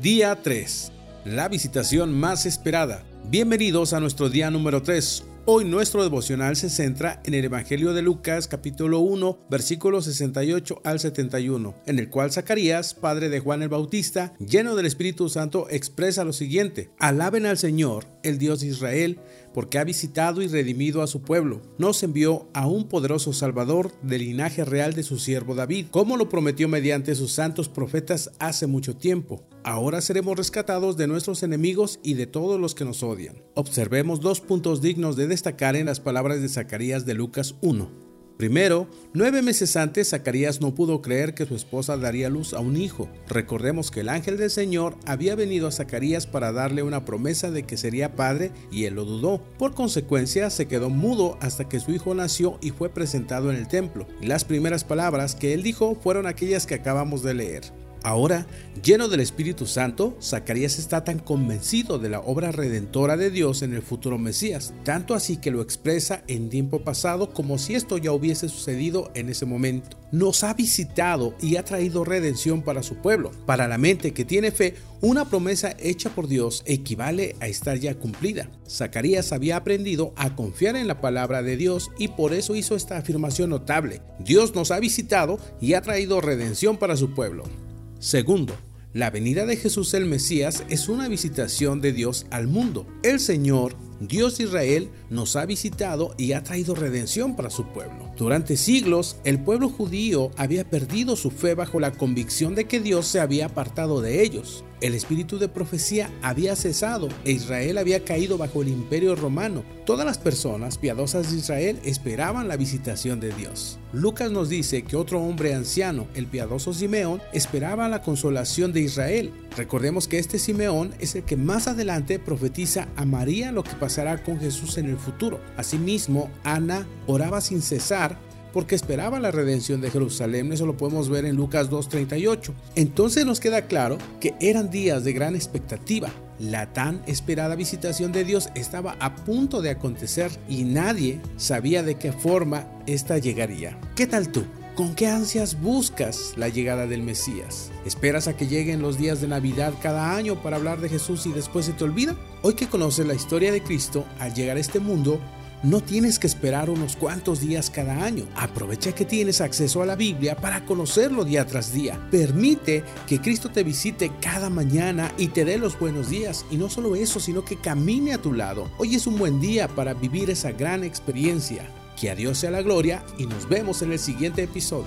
Día 3. La visitación más esperada. Bienvenidos a nuestro día número 3. Hoy nuestro devocional se centra en el Evangelio de Lucas capítulo 1 versículos 68 al 71, en el cual Zacarías, padre de Juan el Bautista, lleno del Espíritu Santo, expresa lo siguiente, alaben al Señor, el Dios de Israel, porque ha visitado y redimido a su pueblo. Nos envió a un poderoso Salvador del linaje real de su siervo David, como lo prometió mediante sus santos profetas hace mucho tiempo. Ahora seremos rescatados de nuestros enemigos y de todos los que nos odian. Observemos dos puntos dignos de destacar en las palabras de Zacarías de Lucas 1. Primero, nueve meses antes, Zacarías no pudo creer que su esposa daría luz a un hijo. Recordemos que el ángel del Señor había venido a Zacarías para darle una promesa de que sería padre y él lo dudó. Por consecuencia, se quedó mudo hasta que su hijo nació y fue presentado en el templo. Y las primeras palabras que él dijo fueron aquellas que acabamos de leer. Ahora, lleno del Espíritu Santo, Zacarías está tan convencido de la obra redentora de Dios en el futuro Mesías, tanto así que lo expresa en tiempo pasado como si esto ya hubiese sucedido en ese momento. Nos ha visitado y ha traído redención para su pueblo. Para la mente que tiene fe, una promesa hecha por Dios equivale a estar ya cumplida. Zacarías había aprendido a confiar en la palabra de Dios y por eso hizo esta afirmación notable. Dios nos ha visitado y ha traído redención para su pueblo. Segundo, la venida de Jesús el Mesías es una visitación de Dios al mundo. El Señor, Dios Israel, nos ha visitado y ha traído redención para su pueblo. Durante siglos, el pueblo judío había perdido su fe bajo la convicción de que Dios se había apartado de ellos. El espíritu de profecía había cesado e Israel había caído bajo el imperio romano. Todas las personas piadosas de Israel esperaban la visitación de Dios. Lucas nos dice que otro hombre anciano, el piadoso Simeón, esperaba la consolación de Israel. Recordemos que este Simeón es el que más adelante profetiza a María lo que pasará con Jesús en el futuro. Asimismo, Ana oraba sin cesar porque esperaba la redención de Jerusalén. Eso lo podemos ver en Lucas 2.38. Entonces nos queda claro que eran días de gran expectativa. La tan esperada visitación de Dios estaba a punto de acontecer y nadie sabía de qué forma esta llegaría. ¿Qué tal tú? ¿Con qué ansias buscas la llegada del Mesías? ¿Esperas a que lleguen los días de Navidad cada año para hablar de Jesús y después se te olvida? Hoy que conoces la historia de Cristo, al llegar a este mundo, no tienes que esperar unos cuantos días cada año. Aprovecha que tienes acceso a la Biblia para conocerlo día tras día. Permite que Cristo te visite cada mañana y te dé los buenos días. Y no solo eso, sino que camine a tu lado. Hoy es un buen día para vivir esa gran experiencia. Que a Dios sea la gloria y nos vemos en el siguiente episodio.